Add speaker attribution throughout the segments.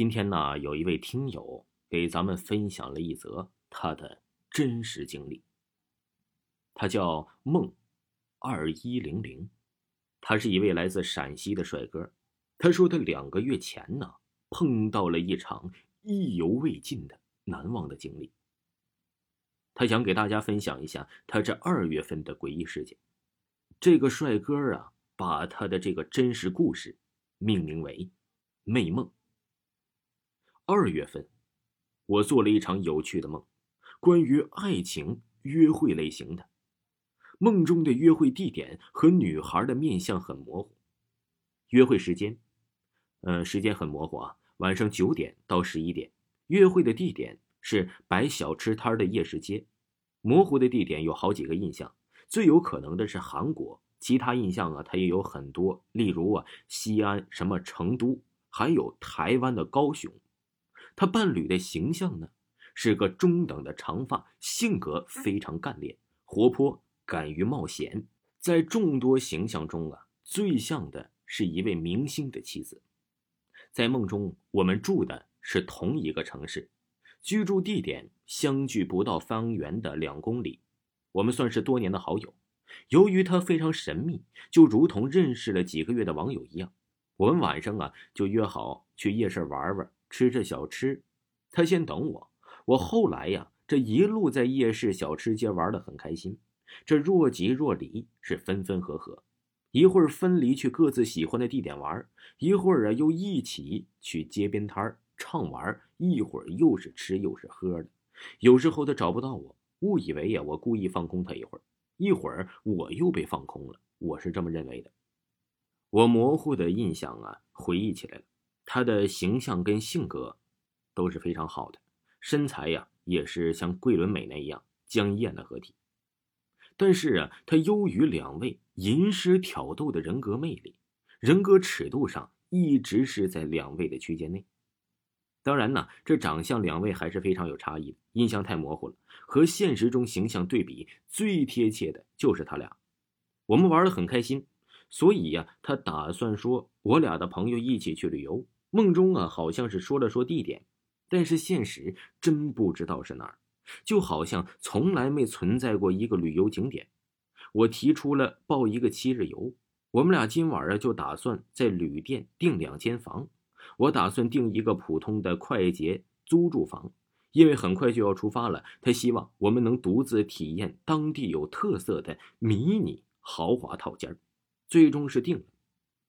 Speaker 1: 今天呢，有一位听友给咱们分享了一则他的真实经历。他叫孟二一零零，他是一位来自陕西的帅哥。他说他两个月前呢，碰到了一场意犹未尽的难忘的经历。他想给大家分享一下他这二月份的诡异事件。这个帅哥啊，把他的这个真实故事命名为“魅梦”。二月份，我做了一场有趣的梦，关于爱情约会类型的。梦中的约会地点和女孩的面相很模糊，约会时间，嗯，时间很模糊啊，晚上九点到十一点。约会的地点是摆小吃摊的夜市街，模糊的地点有好几个印象，最有可能的是韩国，其他印象啊，它也有很多，例如啊，西安、什么成都，还有台湾的高雄。他伴侣的形象呢，是个中等的长发，性格非常干练、活泼，敢于冒险。在众多形象中啊，最像的是一位明星的妻子。在梦中，我们住的是同一个城市，居住地点相距不到方圆的两公里，我们算是多年的好友。由于他非常神秘，就如同认识了几个月的网友一样，我们晚上啊就约好去夜市玩玩。吃着小吃，他先等我。我后来呀，这一路在夜市小吃街玩的很开心。这若即若离，是分分合合。一会儿分离去各自喜欢的地点玩，一会儿啊又一起去街边摊畅玩。一会儿又是吃又是喝的。有时候他找不到我，误以为呀我故意放空他一会儿。一会儿我又被放空了，我是这么认为的。我模糊的印象啊，回忆起来了。他的形象跟性格都是非常好的，身材呀也是像桂纶镁那样江一燕的合体。但是啊，他优于两位吟诗挑逗的人格魅力，人格尺度上一直是在两位的区间内。当然呢，这长相两位还是非常有差异的，印象太模糊了。和现实中形象对比最贴切的就是他俩。我们玩的很开心，所以呀，他打算说我俩的朋友一起去旅游。梦中啊，好像是说了说地点，但是现实真不知道是哪儿，就好像从来没存在过一个旅游景点。我提出了报一个七日游，我们俩今晚啊就打算在旅店订两间房。我打算订一个普通的快捷租住房，因为很快就要出发了。他希望我们能独自体验当地有特色的迷你豪华套间最终是定了，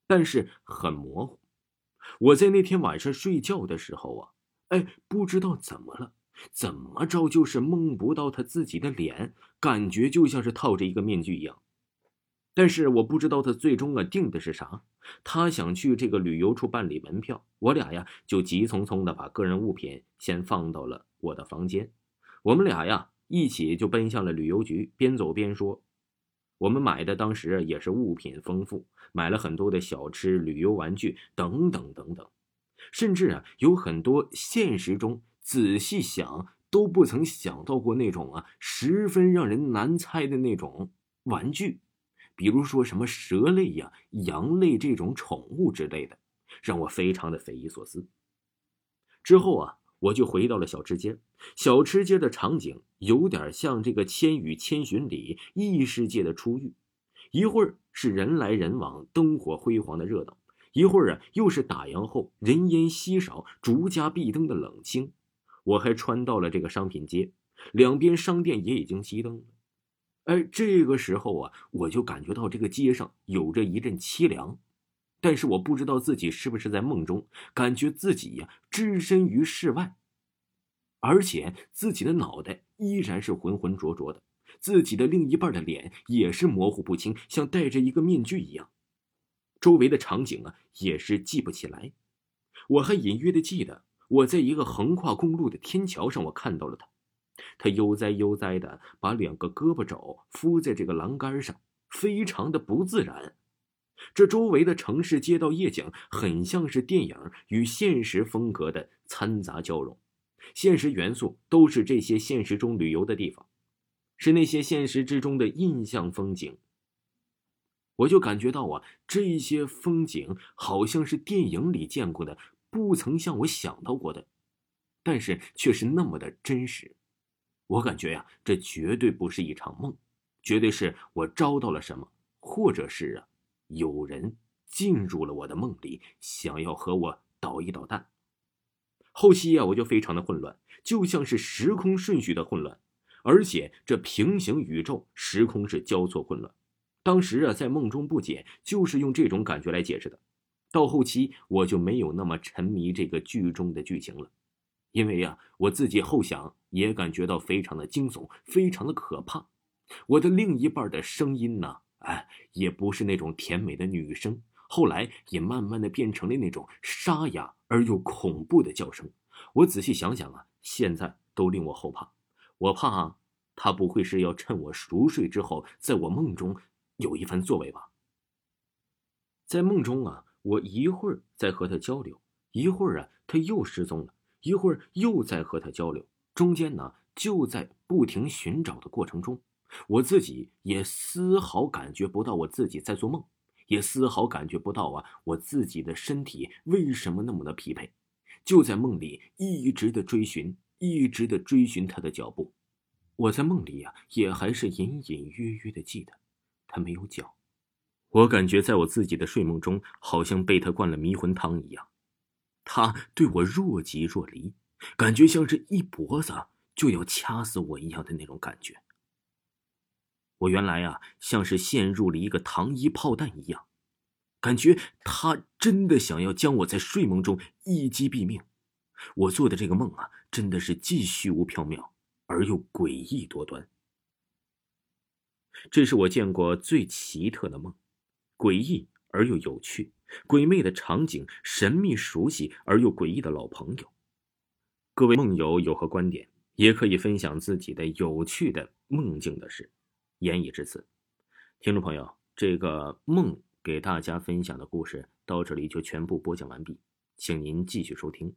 Speaker 1: 但是很模糊。我在那天晚上睡觉的时候啊，哎，不知道怎么了，怎么着就是梦不到他自己的脸，感觉就像是套着一个面具一样。但是我不知道他最终啊定的是啥。他想去这个旅游处办理门票，我俩呀就急匆匆的把个人物品先放到了我的房间。我们俩呀一起就奔向了旅游局，边走边说。我们买的当时也是物品丰富，买了很多的小吃、旅游玩具等等等等，甚至啊有很多现实中仔细想都不曾想到过那种啊十分让人难猜的那种玩具，比如说什么蛇类呀、羊类这种宠物之类的，让我非常的匪夷所思。之后啊。我就回到了小吃街，小吃街的场景有点像这个《千与千寻》里异世界的初遇，一会儿是人来人往、灯火辉煌的热闹，一会儿啊又是打烊后人烟稀少、逐家闭灯的冷清。我还穿到了这个商品街，两边商店也已经熄灯了。哎，这个时候啊，我就感觉到这个街上有着一阵凄凉。但是我不知道自己是不是在梦中，感觉自己呀置身于世外，而且自己的脑袋依然是浑浑浊浊的，自己的另一半的脸也是模糊不清，像戴着一个面具一样。周围的场景啊也是记不起来，我还隐约的记得我在一个横跨公路的天桥上，我看到了他，他悠哉悠哉的把两个胳膊肘敷在这个栏杆上，非常的不自然。这周围的城市街道夜景很像是电影与现实风格的掺杂交融，现实元素都是这些现实中旅游的地方，是那些现实之中的印象风景。我就感觉到啊，这些风景好像是电影里见过的，不曾像我想到过的，但是却是那么的真实。我感觉呀，这绝对不是一场梦，绝对是我招到了什么，或者是啊，有人进入了我的梦里，想要和我捣一捣蛋。后期呀，我就非常的混乱，就像是时空顺序的混乱，而且这平行宇宙时空是交错混乱。当时啊，在梦中不解，就是用这种感觉来解释的。到后期，我就没有那么沉迷这个剧中的剧情了，因为呀，我自己后想也感觉到非常的惊悚，非常的可怕。我的另一半的声音呢，哎，也不是那种甜美的女声，后来也慢慢的变成了那种沙哑而又恐怖的叫声。我仔细想想啊，现在都令我后怕。我怕他不会是要趁我熟睡之后，在我梦中。有一番作为吧。在梦中啊，我一会儿在和他交流，一会儿啊他又失踪了，一会儿又在和他交流，中间呢就在不停寻找的过程中，我自己也丝毫感觉不到我自己在做梦，也丝毫感觉不到啊我自己的身体为什么那么的疲惫，就在梦里一直的追寻，一直的追寻他的脚步，我在梦里呀也还是隐隐约约的记得。他没有脚，我感觉在我自己的睡梦中，好像被他灌了迷魂汤一样。他对我若即若离，感觉像是一脖子就要掐死我一样的那种感觉。我原来啊，像是陷入了一个糖衣炮弹一样，感觉他真的想要将我在睡梦中一击毙命。我做的这个梦啊，真的是既虚无缥缈而又诡异多端。这是我见过最奇特的梦，诡异而又有趣，鬼魅的场景，神秘熟悉而又诡异的老朋友。各位梦友有何观点，也可以分享自己的有趣的梦境的事。言已至此，听众朋友，这个梦给大家分享的故事到这里就全部播讲完毕，请您继续收听。